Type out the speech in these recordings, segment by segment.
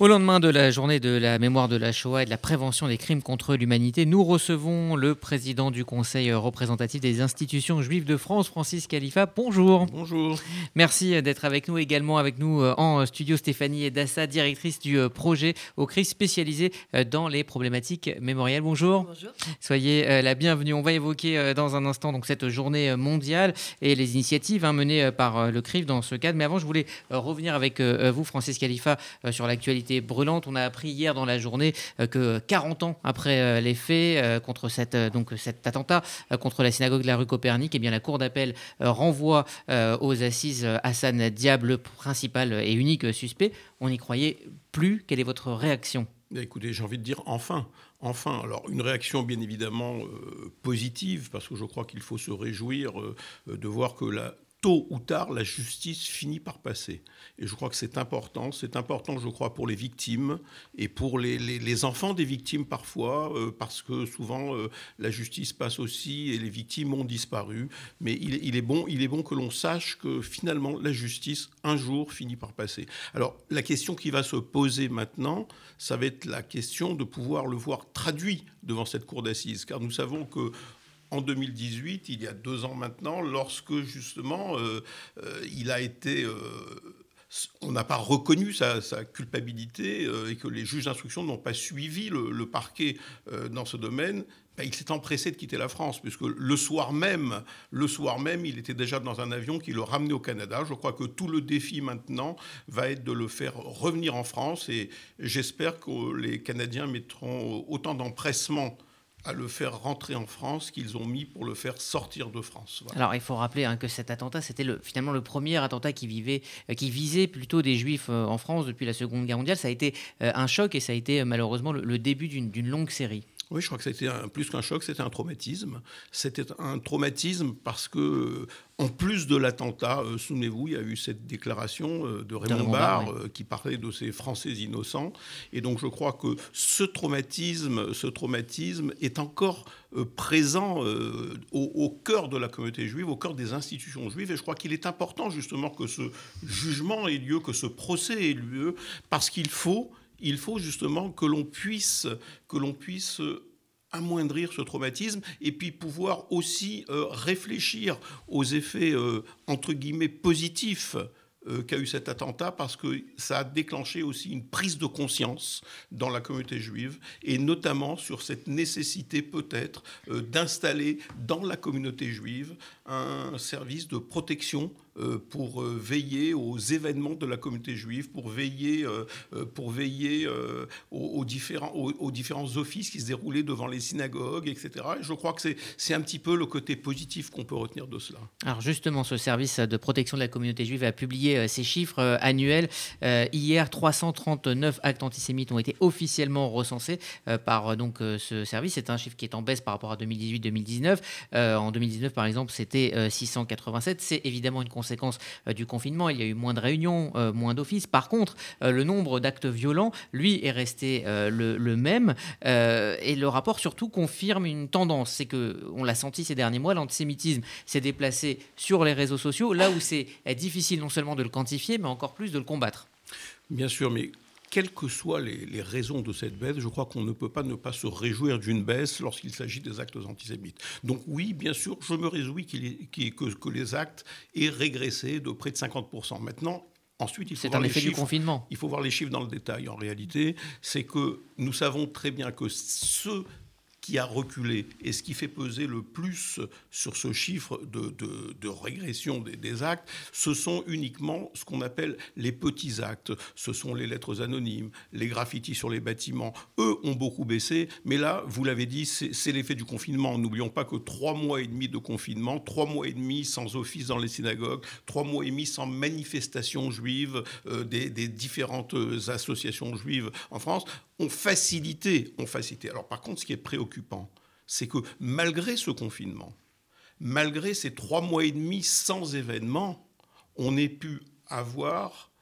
Au lendemain de la journée de la mémoire de la Shoah et de la prévention des crimes contre l'humanité, nous recevons le président du Conseil représentatif des institutions juives de France, Francis Khalifa. Bonjour. Bonjour. Merci d'être avec nous. Également avec nous euh, en studio Stéphanie Dassa, directrice du euh, projet au CRIS spécialisé euh, dans les problématiques mémorielles. Bonjour. Bonjour. Soyez la bienvenue. On va évoquer dans un instant donc, cette journée mondiale et les initiatives hein, menées par le CRIF dans ce cadre. Mais avant, je voulais revenir avec vous, Francis Khalifa, sur l'actualité brûlante. On a appris hier dans la journée euh, que 40 ans après euh, les faits euh, contre cette, donc, cet attentat contre la synagogue de la rue Copernic, et eh bien, la Cour d'appel renvoie aux assises Hassan Diab, le principal et unique suspect. On n'y croyait plus. Quelle est votre réaction? Écoutez, j'ai envie de dire enfin. Enfin, alors une réaction bien évidemment positive, parce que je crois qu'il faut se réjouir de voir que la tôt ou tard, la justice finit par passer. Et je crois que c'est important. C'est important, je crois, pour les victimes et pour les, enfants des victimes parfois, euh, parce que souvent euh, la justice passe aussi et les victimes ont disparu. Mais il, est, bon, il est bon que l'on sache que finalement la justice, un jour, finit par passer. Alors la question qui va se poser maintenant, ça va être la question de pouvoir le voir traduit devant cette cour d'assises, car nous savons que en 2018, il y a deux ans maintenant, lorsque justement euh, euh, il a été... Euh, on n'a pas reconnu sa, culpabilité et que les juges d'instruction n'ont pas suivi le, parquet dans ce domaine, ben, il s'est empressé de quitter la France, puisque le soir même, le soir même, il était déjà dans un avion qui le ramenait au Canada. Je crois que tout le défi maintenant va être de le faire revenir en France, et j'espère que les Canadiens mettront autant d'empressement à le faire rentrer en France qu'ils ont mis pour le faire sortir de France. Alors il faut rappeler hein, que cet attentat, c'était le, finalement le premier attentat qui, euh, visait plutôt des juifs euh, en France depuis la Seconde Guerre mondiale. Ça a été euh, un choc et ça a été malheureusement le, début d'une longue série. Oui, je crois que c'était plus qu'un choc, c'était un traumatisme. C'était un traumatisme parce que, en plus de l'attentat, souvenez-vous, il y a eu cette déclaration de Raymond, Barre qui parlait de ces Français innocents. Et donc, je crois que ce traumatisme, ce traumatisme est encore présent au, au, cœur de la communauté juive, au cœur des institutions juives. Et je crois qu'il est important justement que ce jugement ait lieu, que ce procès ait lieu, parce qu'il faut il faut justement que l'on puisse, que l'on puisse amoindrir ce traumatisme et puis pouvoir aussi euh, réfléchir aux effets euh, entre guillemets positifs euh, qu'a eu cet attentat parce que ça a déclenché aussi une prise de conscience dans la communauté juive et notamment sur cette nécessité peut-être d'installer dans la communauté juive un service de protection pour euh, veiller aux événements de la communauté juive, pour veiller, euh, pour veiller aux, différents, aux, différents offices qui se déroulaient devant les synagogues, etc. je crois que c'est un petit peu le côté positif qu'on peut retenir de cela. Alors justement, ce service de protection de la communauté juive a publié ses chiffres annuels. hier, 339 actes antisémites ont été officiellement recensés par donc, ce service. C'est un chiffre qui est en baisse par rapport à 2018-2019. en 2019, par exemple, c'était 687. C'est évidemment une euh, du confinement. Il y a eu moins de réunions, euh, moins d'offices. Par contre, euh, le nombre d'actes violents, lui, est resté le, même. et le rapport surtout confirme une tendance. C'est que, on l'a senti ces derniers mois, l'antisémitisme s'est déplacé sur les réseaux sociaux, là où c'est difficile non seulement de le quantifier, mais encore plus de le combattre. Bien sûr, mais quelles que soient les, raisons de cette baisse, je crois qu'on ne peut pas ne pas se réjouir d'une baisse lorsqu'il s'agit des actes antisémites. Donc oui, bien sûr, je me réjouis que, les actes aient régressé de près de 50%. Maintenant, Ensuite, il faut voir un effet du confinement. Il faut voir les chiffres dans le détail. En réalité, c'est que nous savons très bien que ceux qui a reculé et ce qui fait peser le plus sur ce chiffre de, régression des, actes, ce sont uniquement ce qu'on appelle les petits actes. Ce sont les lettres anonymes, les graffitis sur les bâtiments. Eux ont beaucoup baissé, mais là, vous l'avez dit, c'est l'effet du confinement. N'oublions pas que trois mois et demi de confinement, trois mois et demi sans office dans les synagogues, trois mois et demi sans manifestations juives euh, des, des différentes associations juives en France, ont facilité, facilité. Alors par contre, ce qui est préoccupant, c'est que malgré ce confinement, malgré ces trois mois et demi sans événements, on ait pu avoir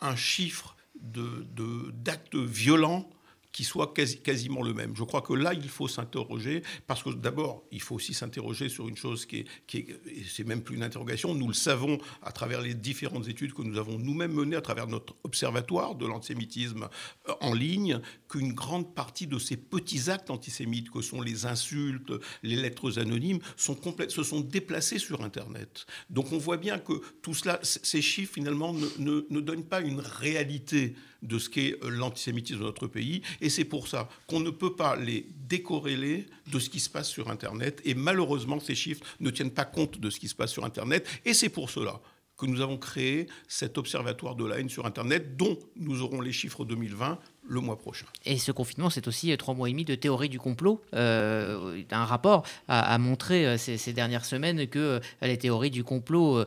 un chiffre d'actes violents qui soit quasiment le même. Je crois que là, il faut s'interroger, parce que d'abord, il faut aussi s'interroger sur une chose qui est, qui est c'est même plus une interrogation, nous le savons à travers les différentes études que nous avons nous-mêmes menées, à travers notre observatoire de l'antisémitisme euh, en ligne, qu'une grande partie de ces petits actes antisémites, que sont les insultes, les lettres anonymes, se sont déplacés sur Internet. Donc on voit bien que tout cela, ces chiffres finalement ne donnent pas une réalité de ce qu'est euh, l'antisémitisme dans notre pays. Et c'est pour ça qu'on ne peut pas les décorréler de ce qui se passe sur Internet. Et malheureusement, ces chiffres ne tiennent pas compte de ce qui se passe sur Internet. Et c'est pour cela que nous avons créé cet observatoire de la haine sur Internet, dont nous aurons les chiffres 2020 le mois prochain. Et ce confinement, c'est aussi euh, trois mois et demi de théorie du complot. Euh, un rapport a, montré euh, ces, dernières semaines que les théories du complot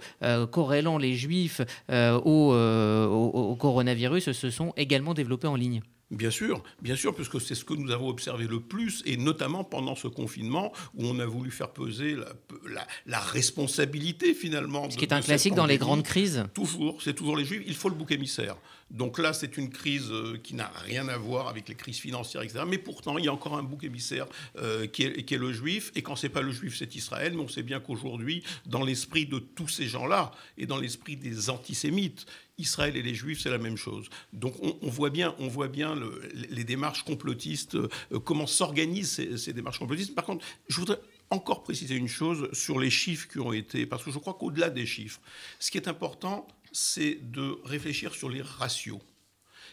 corrélant les juifs au, coronavirus se sont également développées en ligne. Bien sûr, bien sûr, puisque c'est ce que nous avons observé le plus, et notamment pendant ce confinement où on a voulu faire peser la, responsabilité finalement. Ce qui est un classique dans les grandes crises. Toujours, c'est toujours les juifs. Il faut le bouc émissaire. Donc là, c'est une crise euh, qui n'a rien à voir avec les crises financières, etc. Mais pourtant, il y a encore un bouc émissaire euh, qui, est, le juif. Et quand c'est pas le juif, c'est Israël. Mais on sait bien qu'aujourd'hui, dans l'esprit de tous ces gens-là et dans l'esprit des antisémites, Israël et les Juifs, c'est la même chose. Donc on, voit bien, on voit bien les démarches complotistes, euh, comment s'organisent ces, démarches complotistes. Par contre, je voudrais encore préciser une chose sur les chiffres qui ont été, parce que je crois qu'au-delà des chiffres, ce qui est important, c'est de réfléchir sur les ratios.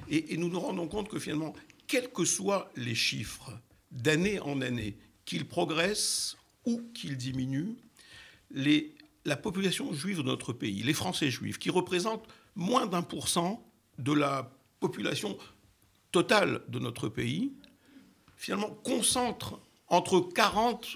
Et, nous nous rendons compte que finalement, quels que soient les chiffres, d'année en année, qu'ils progressent ou qu'ils diminuent, la population juive de notre pays, les Français juifs, qui représentent moins d'un pour cent de la population totale de notre pays, finalement concentrent entre 40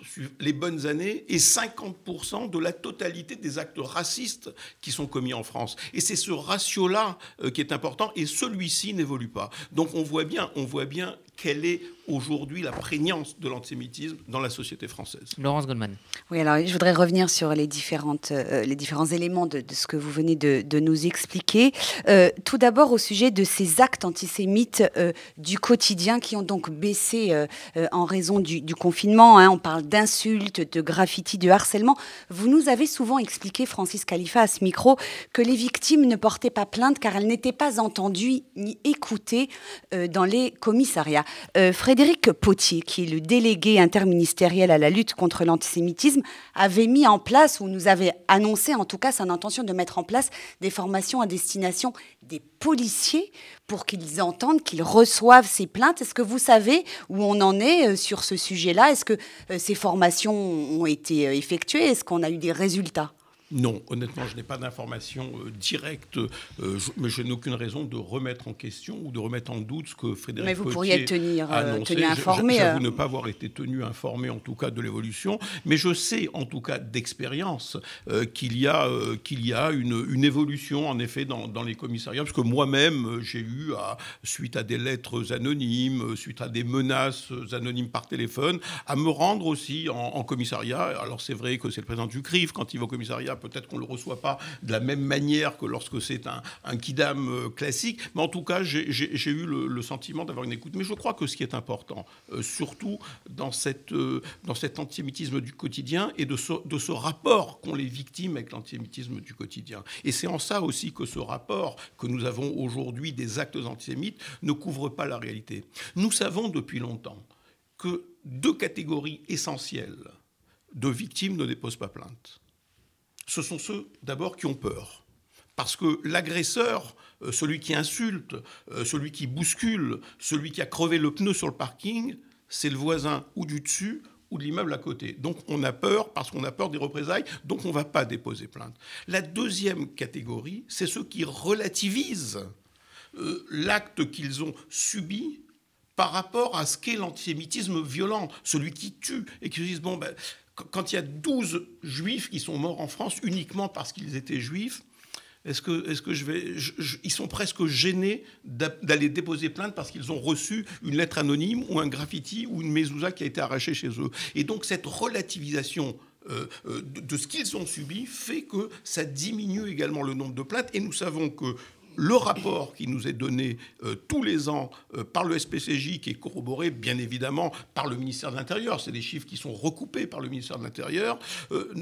les bonnes années et 50% de la totalité des actes racistes qui sont commis en France. Et c'est ce ratio-là euh, qui est important et celui-ci n'évolue pas. Donc on voit bien, on voit bien quelle est aujourd'hui la prégnance de l'antisémitisme dans la société française. Laurence Goldman. Oui, alors je voudrais revenir sur les, différentes, euh, les différents éléments de, ce que vous venez de, nous expliquer. Euh, tout d'abord au sujet de ces actes antisémites euh, du quotidien qui ont donc baissé en raison du, confinement. Hein. On parle d'insultes, de graffitis, de harcèlement. Vous nous avez souvent expliqué, Francis Khalifa, à ce micro, que les victimes ne portaient pas plainte car elles n'étaient pas entendues ni écoutées dans les commissariats. Frédéric Potier, qui est le délégué interministériel à la lutte contre l'antisémitisme, avait mis en place, ou nous avait annoncé en tout cas son intention de mettre en place des formations à destination des policiers pour qu'ils entendent, qu'ils reçoivent ces plaintes. Est-ce que vous savez où on en est euh, sur ce sujet-là? Est-ce que euh, ces formations ont été euh, effectuées? Est-ce qu'on a eu des résultats? Non, honnêtement, je n'ai pas d'informations euh, directes, euh, mais je n'ai aucune raison de remettre en question ou de remettre en doute ce que Frédéric Mais vous pourriez tenir, euh, tenu informé. J'avoue ne pas avoir été tenu informé, en tout cas, de l'évolution, mais je sais, en tout cas, d'expérience, qu'il y a, qu'il y a une, une, évolution, en effet, dans, dans les commissariats, parce que moi-même, j'ai eu, à, suite à des lettres anonymes, suite à des menaces anonymes par téléphone, à me rendre aussi en, en commissariat. Alors, c'est vrai que c'est le président du CRIF, quand il va au commissariat, peut-être qu'on ne le reçoit pas de la même manière que lorsque c'est un, kidam euh, classique, mais en tout cas, j'ai eu le, sentiment d'avoir une écoute. Mais je crois que ce qui est important, euh, surtout euh, dans cet antisémitisme du quotidien et de ce, de ce rapport qu'ont les victimes avec l'antisémitisme du quotidien. Et c'est en ça aussi que ce rapport que nous avons aujourd'hui des actes antisémites ne couvre pas la réalité. Nous savons depuis longtemps que deux catégories essentielles de victimes ne déposent pas plainte ce sont ceux d'abord qui ont peur. Parce que l'agresseur, euh, celui qui insulte, euh, celui qui bouscule, celui qui a crevé le pneu sur le parking, c'est le voisin ou du dessus ou de l'immeuble à côté. Donc on a peur parce qu'on a peur des représailles, donc on ne va pas déposer plainte. La deuxième catégorie, c'est ceux qui relativisent euh, l'acte qu'ils ont subi par rapport à ce qu'est l'antisémitisme violent, celui qui tue, et qui se disent, bon, ben, quand il y a 12 juifs qui sont morts en France uniquement parce qu'ils étaient juifs, est-ce que, est que je vais. ils sont presque gênés d'aller déposer plainte parce qu'ils ont reçu une lettre anonyme ou un graffiti ou une mezouza qui a été arrachée chez eux? Et donc, cette relativisation euh, euh, de, de, ce qu'ils ont subi fait que ça diminue également le nombre de plaintes. Et nous savons que le rapport qui nous est donné tous les ans par le SPCJ, qui est corroboré bien évidemment par le ministère de l'Intérieur, c'est des chiffres qui sont recoupés par le ministère de l'Intérieur,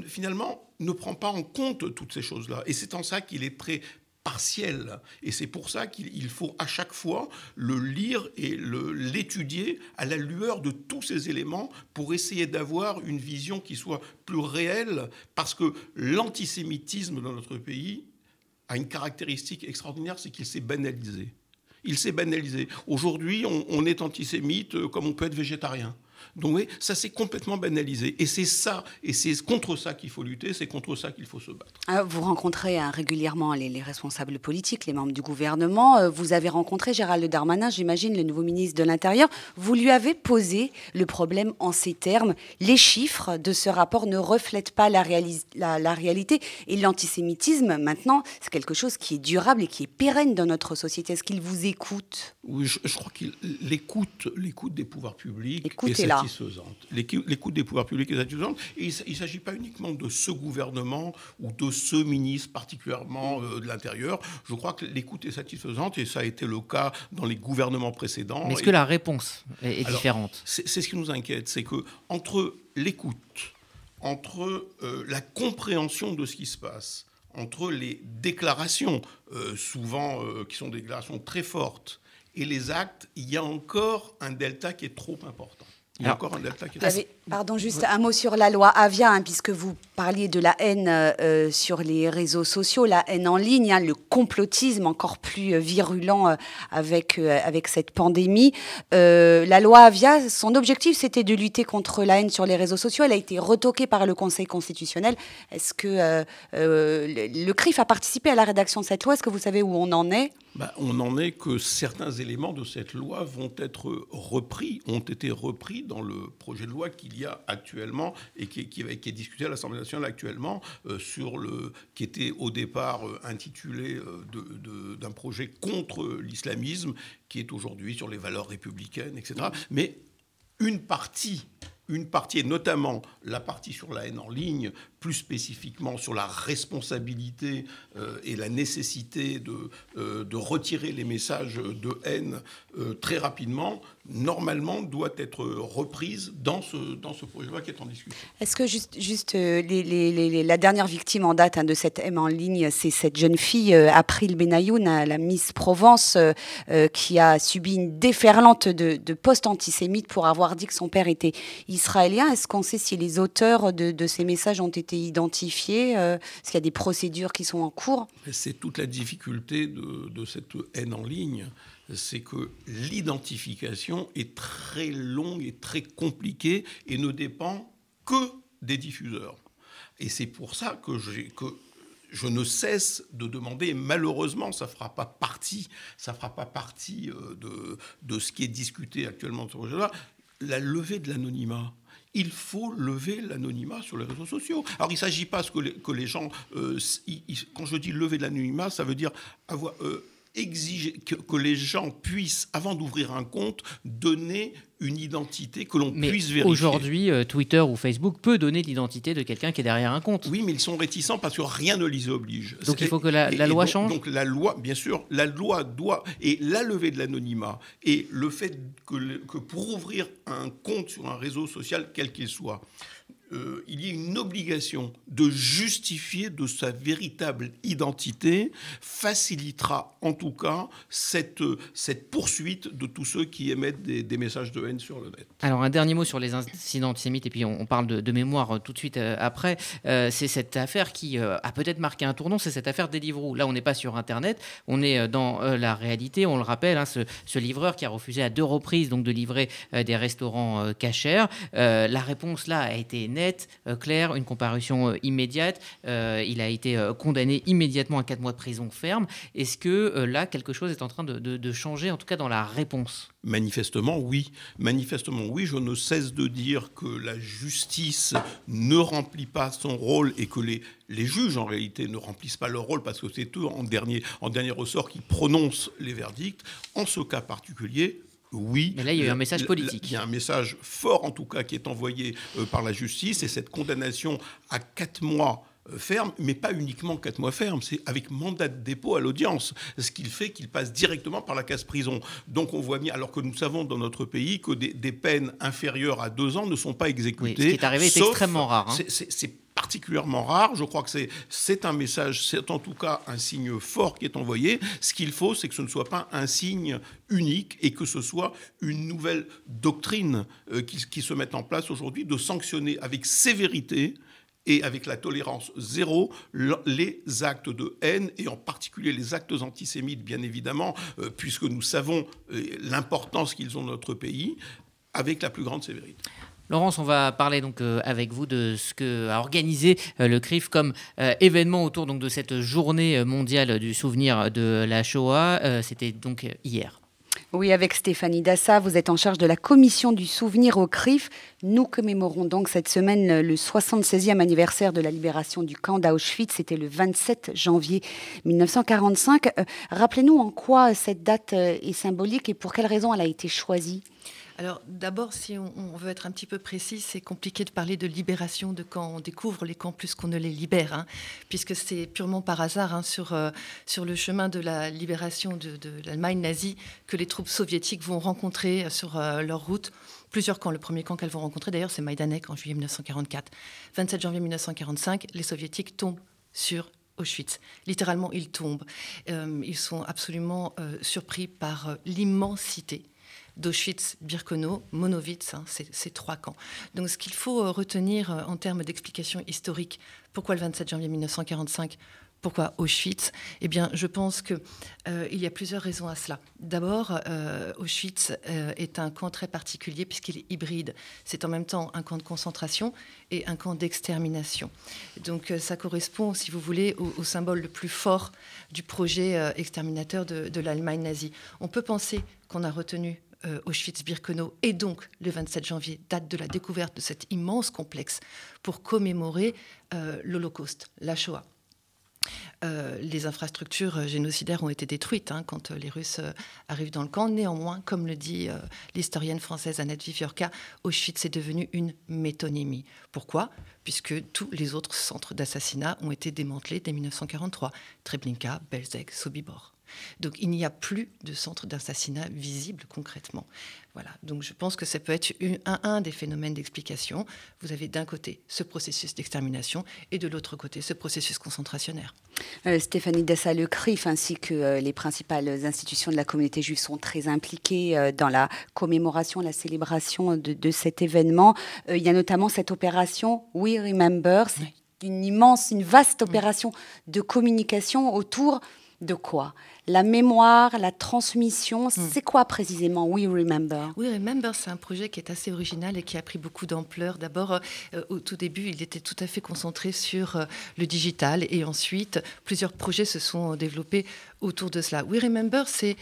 finalement ne prend pas en compte toutes ces choses-là. Et c'est en ça qu'il est très partiel. Et c'est pour ça qu'il faut à chaque fois le lire et l'étudier à la lueur de tous ces éléments pour essayer d'avoir une vision qui soit plus réelle, parce que l'antisémitisme dans notre pays a une caractéristique extraordinaire, c'est qu'il s'est banalisé. Il s'est banalisé. Aujourd'hui, on est antisémite euh, comme on peut être végétarien. Donc oui, ça s'est complètement banalisé. Et c'est ça, et c'est contre ça qu'il faut lutter, c'est contre ça qu'il faut se battre. Ah, vous rencontrez hein, régulièrement les, responsables politiques, les membres du gouvernement. Euh, vous avez rencontré Gérald Darmanin, j'imagine, le nouveau ministre de l'Intérieur. Vous lui avez posé le problème en ces termes. Les chiffres de ce rapport ne reflètent pas la, la réalité. Et l'antisémitisme, maintenant, c'est quelque chose qui est durable et qui est pérenne dans notre société. Est-ce qu'il vous écoute? Oui, je, crois qu'il écoute, l'écoute des pouvoirs publics. Écoutez là L'écoute des pouvoirs publics est satisfaisante. Et il ne s'agit pas uniquement de ce gouvernement ou de ce ministre particulièrement euh, de l'Intérieur. Je crois que l'écoute est satisfaisante et ça a été le cas dans les gouvernements précédents. Mais est-ce que la réponse est, différente? C'est ce qui nous inquiète, c'est que entre l'écoute, entre euh, la compréhension de ce qui se passe, entre les déclarations, euh, souvent qui sont des déclarations très fortes, et les actes, il y a encore un delta qui est trop important. Il y a encore un delta qui est... Pardon, juste un mot sur la loi Avia, hein, puisque vous parliez de la haine euh, sur les réseaux sociaux, la haine en ligne, hein, le complotisme encore plus euh, virulent euh, avec, avec cette pandémie. la loi Avia, son objectif, c'était de lutter contre la haine sur les réseaux sociaux. Elle a été retoquée par le Conseil constitutionnel. Est-ce que le CRIF a participé à la rédaction de cette loi? Est-ce que vous savez où on en est? Bah, on en est que certains éléments de cette loi vont être repris, ont été repris dans le projet de loi qu'il y a actuellement et qui, qui, qui est discuté à l'Assemblée nationale actuellement euh, sur le qui était au départ euh, intitulé euh, d'un projet contre l'islamisme, qui est aujourd'hui sur les valeurs républicaines, etc. Mais une partie une partie, et notamment la partie sur la haine en ligne, plus spécifiquement sur la responsabilité euh, et la nécessité de, euh, de, retirer les messages de haine euh, très rapidement, normalement doit être reprise dans ce, dans ce projet de loi qui est en discussion. Est-ce que juste, juste la dernière victime en date hein, de cette haine en ligne, c'est cette jeune fille, April Benayoun, la Miss Provence, qui a subi une déferlante de, de postes antisémites pour avoir dit que son père était israélien? Est-ce qu'on sait si les auteurs de ces messages ont été identifiés euh, Est-ce qu'il y a des procédures qui sont en cours? C'est toute la difficulté de, cette haine en ligne c'est que l'identification est très longue et très compliquée et ne dépend que des diffuseurs. Et c'est pour ça que, que, je ne cesse de demander, et malheureusement, ça ne fera pas partie, ça fera pas partie euh, de, ce qui est discuté actuellement sur projet-là, la levée de l'anonymat il faut lever l'anonymat sur les réseaux sociaux. Alors il ne s'agit pas que les, que les gens, euh, quand je dis lever l'anonymat, ça veut dire avoir, euh, exiger que, les gens puissent, avant d'ouvrir un compte, donner une identité que l'on puisse vérifier. Aujourd'hui, euh, Twitter ou Facebook peut donner l'identité de quelqu'un qui est derrière un compte. Oui, mais ils sont réticents parce que rien ne les oblige. Donc il faut que la, loi change. Donc la loi, bien sûr, la loi doit et la levée de l'anonymat et le fait que, que pour ouvrir un compte sur un réseau social quel qu'il soit, euh, il y a une obligation de justifier de sa véritable identité, facilitera en tout cas cette, cette poursuite de tous ceux qui émettent des, messages de haine sur le net. Alors un dernier mot sur les incidents antisémites, et puis on, parle de, mémoire euh, tout de suite euh, après. c'est cette affaire qui a peut-être marqué un tournant, c'est cette affaire Deliveroo. Là, on n'est pas sur Internet, on est dans la réalité. On le rappelle, hein, ce, livreur qui a refusé à deux reprises donc de livrer des restaurants cachers. la réponse là a été euh, claire, une comparution euh, immédiate. Euh, il a été condamné immédiatement à 4 mois de prison ferme. Est-ce que là, quelque chose est en train de, changer, en tout cas dans la réponse? Manifestement, oui. Manifestement, oui. Je ne cesse de dire que la justice ne remplit pas son rôle et que les, juges, en réalité, ne remplissent pas leur rôle parce que c'est eux, en dernier ressort, qui prononcent les verdicts. En ce cas particulier, oui. Mais là, il y a eu un message politique. Il y a un message fort, en tout cas, qui est envoyé euh, par la justice, et cette condamnation à quatre mois euh, ferme, mais pas uniquement quatre mois ferme, c'est avec mandat de dépôt à l'audience, ce qui fait qu'il passe directement par la case prison. Donc on voit bien, alors que nous savons dans notre pays que des, peines inférieures à deux ans ne sont pas exécutées. ce qui est arrivé est extrêmement rare. Hein. C'est particulièrement rare. Je crois que c'est un message, c'est en tout cas un signe fort qui est envoyé. Ce qu'il faut, c'est que ce ne soit pas un signe unique et que ce soit une nouvelle doctrine euh, qui, qui se mette en place aujourd'hui de sanctionner avec sévérité et avec la tolérance zéro les actes de haine et en particulier les actes antisémites, bien évidemment, euh, puisque nous savons euh, l'importance qu'ils ont dans notre pays, avec la plus grande sévérité. Laurence, on va parler donc euh, avec vous de ce que organisé le CRIF comme événement autour de cette journée mondiale du souvenir de la Shoah. C'était donc hier. Oui, avec Stéphanie Dassa, vous êtes en charge de la commission du souvenir au CRIF. Nous commémorons donc cette semaine le 76e anniversaire de la libération du camp d'Auschwitz. C'était le 27 janvier 1945. Euh, rappelez-nous en quoi cette date euh, est symbolique et pour quelles raisons elle a été choisie? Alors d'abord, si on, veut être un petit peu précis, c'est compliqué de parler de libération de quand on découvre les camps plus qu'on ne les libère, hein, puisque c'est purement par hasard hein, sur, euh, sur le chemin de la libération de, l'Allemagne nazie que les troupes soviétiques vont rencontrer euh, sur euh, leur route plusieurs camps. Le premier camp qu'elles vont rencontrer, d'ailleurs, c'est Majdanek en juillet 1944. 27 janvier 1945, les soviétiques tombent sur Auschwitz. Littéralement, ils tombent. ils sont absolument surpris par l'immensité d'Auschwitz, Birkenau, Monowitz, hein, ces trois camps. Donc ce qu'il faut euh, retenir euh, en termes d'explication historique, pourquoi le 27 janvier 1945 pourquoi Auschwitz? Eh bien, je pense qu'il euh, y a plusieurs raisons à cela. D'abord, Auschwitz est un camp très particulier puisqu'il est hybride. C'est en même temps un camp de concentration et un camp d'extermination. Donc, ça correspond, si vous voulez, au, symbole le plus fort du projet exterminateur de l'Allemagne nazie. On peut penser qu'on a retenu euh, Auschwitz-Birkenau et donc le 27 janvier, date de la découverte de cet immense complexe pour commémorer euh, l'Holocauste, la Shoah. Euh, les infrastructures génocidaires ont été détruites hein, quand les Russes arrivent dans le camp. Néanmoins, comme le dit l'historienne française Annette Viviorca, Auschwitz est devenu une métonymie. Pourquoi? Puisque tous les autres centres d'assassinat ont été démantelés dès 1943. Treblinka, Belzec, Sobibor. Donc il n'y a plus de centre d'assassinat visible concrètement. Voilà. Donc je pense que ça peut être un, des phénomènes d'explication. Vous avez d'un côté ce processus d'extermination et de l'autre côté ce processus concentrationnaire. Euh, Stéphanie Dessa, le CRIF ainsi que euh, les principales institutions de la communauté juive sont très impliquées euh, dans la commémoration, la célébration de, cet événement. il y a notamment cette opération We Remember. C'est une immense, une vaste opération de communication autour de quoi? La mémoire, la transmission, hmm. c'est quoi précisément? We Remember We Remember, c'est un projet qui est assez original et qui a pris beaucoup d'ampleur. D'abord, euh, au tout début, il était tout à fait concentré sur euh, le digital et ensuite, plusieurs projets se sont développés autour de cela. We Remember, c'est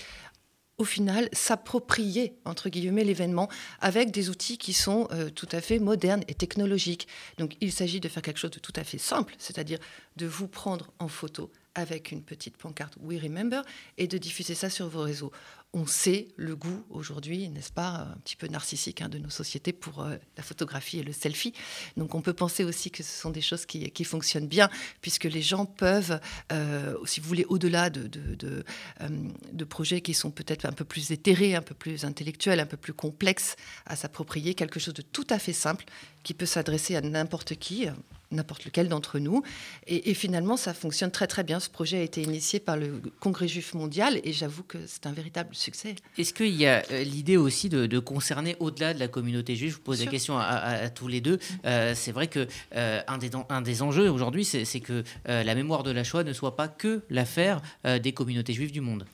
au final, s'approprier, entre guillemets, l'événement avec des outils qui sont euh, tout à fait modernes et technologiques. Donc, il s'agit de faire quelque chose de tout à fait simple, c'est-à-dire de vous prendre en photo avec une petite pancarte We Remember et de diffuser ça sur vos réseaux. On sait le goût aujourd'hui, n'est-ce pas, un petit peu narcissique hein, de nos sociétés pour euh, la photographie et le selfie. Donc on peut penser aussi que ce sont des choses qui, fonctionnent bien, puisque les gens peuvent, euh, si vous voulez, au-delà de, euh, de, projets qui sont peut-être un peu plus éthérés, un peu plus intellectuels, un peu plus complexes, à s'approprier quelque chose de tout à fait simple qui peut s'adresser à n'importe qui, n'importe lequel d'entre nous. Et, finalement, ça fonctionne très très bien. Ce projet a été initié par le Congrès juif mondial et j'avoue que c'est un véritable succès. Est-ce qu'il y a euh, l'idée aussi de, concerner au-delà de la communauté juive? Je vous pose la question à, tous les deux. Euh, c'est vrai que euh, un, des, un des enjeux aujourd'hui, c'est que la mémoire de la Shoah ne soit pas que l'affaire des communautés juives du monde.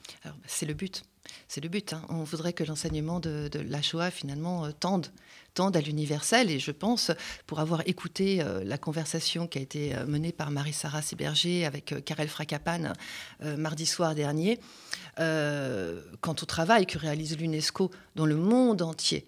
C'est le but. C'est le but. Hein. On voudrait que l'enseignement de, la Shoah, finalement, tende tendent à l'universel. Et je pense, pour avoir écouté euh, la conversation qui a été euh, menée par Marie-Sara Séberger avec euh, Karel Fracapan mardi soir dernier, quant au travail que réalise l'UNESCO dans le monde entier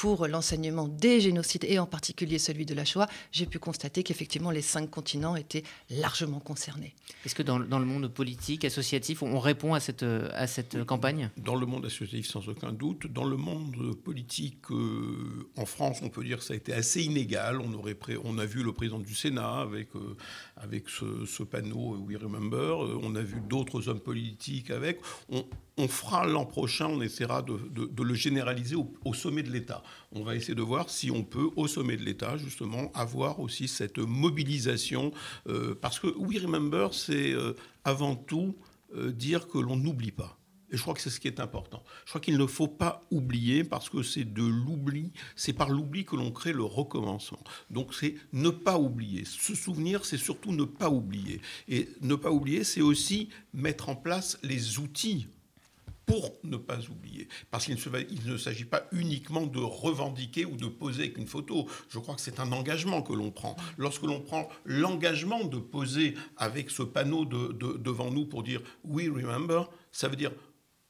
pour l'enseignement des génocides et en particulier celui de la Shoah, j'ai pu constater qu'effectivement les cinq continents étaient largement concernés. Est-ce que dans, dans, le monde politique, associatif, on répond à cette, à cette campagne? Dans le monde associatif, sans aucun doute. Dans le monde politique, euh, en France, on peut dire que ça a été assez inégal. On, aurait on a vu le président du Sénat avec, euh, avec ce, panneau We Remember. Euh, on a vu d'autres hommes politiques avec. On, fera l'an prochain, on essaiera de, le généraliser au, sommet de l'État. On va essayer de voir si on peut, au sommet de l'État, justement, avoir aussi cette mobilisation. Euh, parce que We Remember, c'est euh, avant tout euh, dire que l'on n'oublie pas. Et je crois que c'est ce qui est important. Je crois qu'il ne faut pas oublier parce que c'est de l'oubli, c'est par l'oubli que l'on crée le recommencement. Donc c'est ne pas oublier. Se souvenir, c'est surtout ne pas oublier. Et ne pas oublier, c'est aussi mettre en place les outils pour ne pas oublier. Parce qu'il ne, s'agit pas uniquement de revendiquer ou de poser avec une photo. Je crois que c'est un engagement que l'on prend. Lorsque l'on prend l'engagement de poser avec ce panneau devant nous pour dire We remember, ça veut dire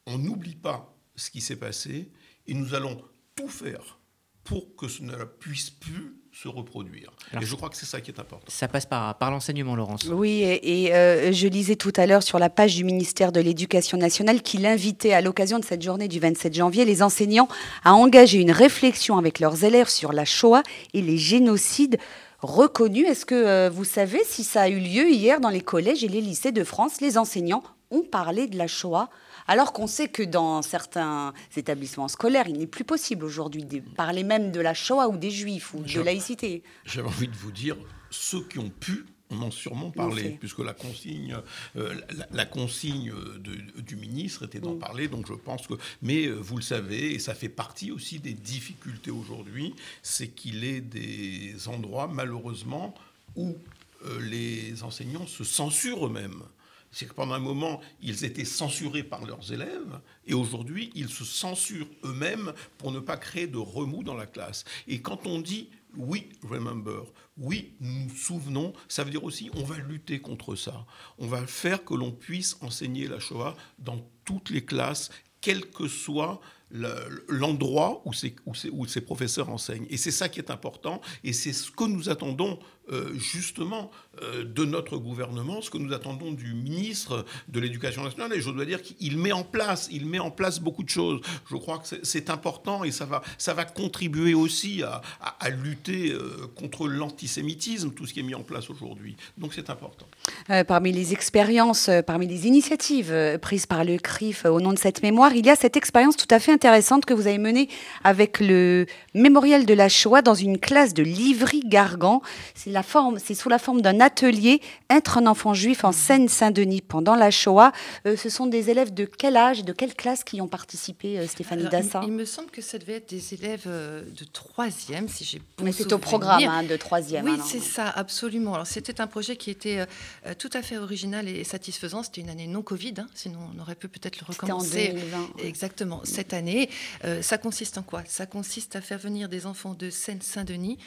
on n'oublie pas ce qui s'est passé et nous allons tout faire pour que ce ne puisse plus se reproduire. et je crois que c'est ça qui est important. Ça passe par, par l'enseignement, Laurence. Oui, et, euh, je lisais tout à l'heure sur la page du ministère de l'Éducation nationale qu'il invitait à l'occasion de cette journée du 27 janvier les enseignants à engager une réflexion avec leurs élèves sur la Shoah et les génocides reconnus. Est-ce que euh, vous savez si ça a eu lieu hier dans les collèges et les lycées de France? Les enseignants ont parlé de la Shoah alors qu'on sait que dans certains établissements scolaires, il n'est plus possible aujourd'hui de parler même de la Shoah ou des Juifs ou de laïcité. J'avais envie de vous dire, ceux qui ont pu on en sûrement parlé, puisque la consigne, euh, la, consigne du ministre était d'en mm. parler. Donc je pense que, mais euh, vous le savez, et ça fait partie aussi des difficultés aujourd'hui, c'est qu'il est des endroits malheureusement où euh, les enseignants se censurent eux-mêmes c'est que pendant un moment, ils étaient censurés par leurs élèves, et aujourd'hui, ils se censurent eux-mêmes pour ne pas créer de remous dans la classe. Et quand on dit oui, remember, oui, nous nous souvenons, ça veut dire aussi on va lutter contre ça. On va faire que l'on puisse enseigner la Shoah dans toutes les classes, quel que soit l'endroit où, où, ces professeurs enseignent. Et c'est ça qui est important, et c'est ce que nous attendons euh, justement euh, de notre gouvernement, ce que nous attendons du ministre de l'Éducation nationale. Et je dois dire qu'il met en place, il met en place beaucoup de choses. Je crois que c'est important et ça va, ça va contribuer aussi à, lutter euh, contre l'antisémitisme, tout ce qui est mis en place aujourd'hui. Donc c'est important. parmi les expériences, parmi les initiatives prises par le CRIF au nom de cette mémoire, il y a cette expérience tout à fait intéressante que vous avez menée avec le mémorial de la Shoah dans une classe de Livry-Gargan. C'est forme, c'est sous la forme d'un atelier Être un enfant juif en Seine-Saint-Denis pendant la Shoah. Euh, ce sont des élèves de quel âge, de quelle classe qui ont participé, euh, Stéphanie Dassa il, me semble que ça devait être des élèves euh, de troisième, si j'ai Mais c'est au programme hein, de troisième. Oui, c'est ça, absolument. Alors c'était un projet qui était tout à fait original et satisfaisant. C'était une année non Covid, hein, sinon on aurait pu peut-être le recommencer. En 2020, Exactement, cette année. Ça consiste en quoi? Ça consiste à faire venir des enfants de Seine-Saint-Denis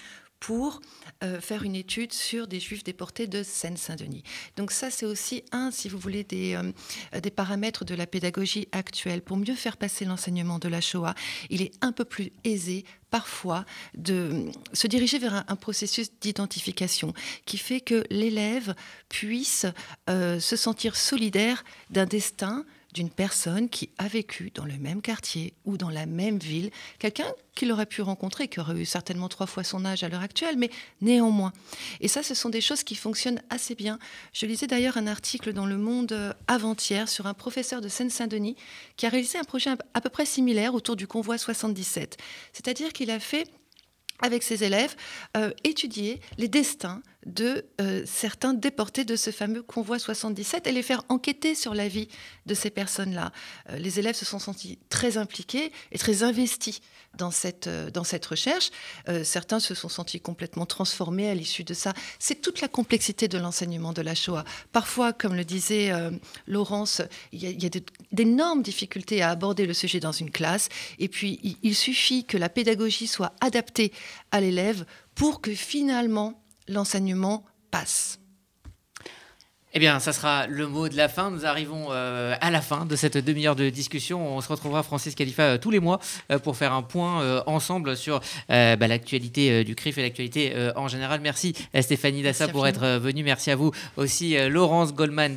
pour euh, faire une étude sur des juifs déportés de Seine-Saint-Denis. Donc ça, c'est aussi un, si vous voulez, des, euh, des paramètres de la pédagogie actuelle. Pour mieux faire passer l'enseignement de la Shoah, il est un peu plus aisé parfois de se diriger vers un, processus d'identification qui fait que l'élève puisse euh, se sentir solidaire d'un destin d'une personne qui a vécu dans le même quartier ou dans la même ville, quelqu'un qu'il aurait pu rencontrer, qui aurait eu certainement trois fois son âge à l'heure actuelle, mais néanmoins. Et ça, ce sont des choses qui fonctionnent assez bien. Je lisais d'ailleurs un article dans Le Monde euh, avant-hier sur un professeur de Seine-Saint-Denis qui a réalisé un projet à peu près similaire autour du convoi 77. C'est-à-dire qu'il a fait avec ses élèves, euh, étudier les destins de euh, certains déportés de ce fameux convoi 77 et les faire enquêter sur la vie de ces personnes-là. Euh, les élèves se sont sentis très impliqués et très investis dans cette, dans cette recherche. certains se sont sentis complètement transformés à l'issue de ça. C'est toute la complexité de l'enseignement de la Shoah. Parfois, comme le disait Laurence, il y a, d'énormes difficultés à aborder le sujet dans une classe et puis il suffit que la pédagogie soit adaptée à l'élève pour que finalement l'enseignement passe. Eh bien, ça sera le mot de la fin. Nous arrivons euh, à la fin de cette demi-heure de discussion. On se retrouvera, Francis Khalifa, euh, tous les mois euh, pour faire un point ensemble sur bah, l'actualité du CRIF et l'actualité en général. Merci Stéphanie Dassa pour être venue. Merci à vous aussi, Laurence Goldman.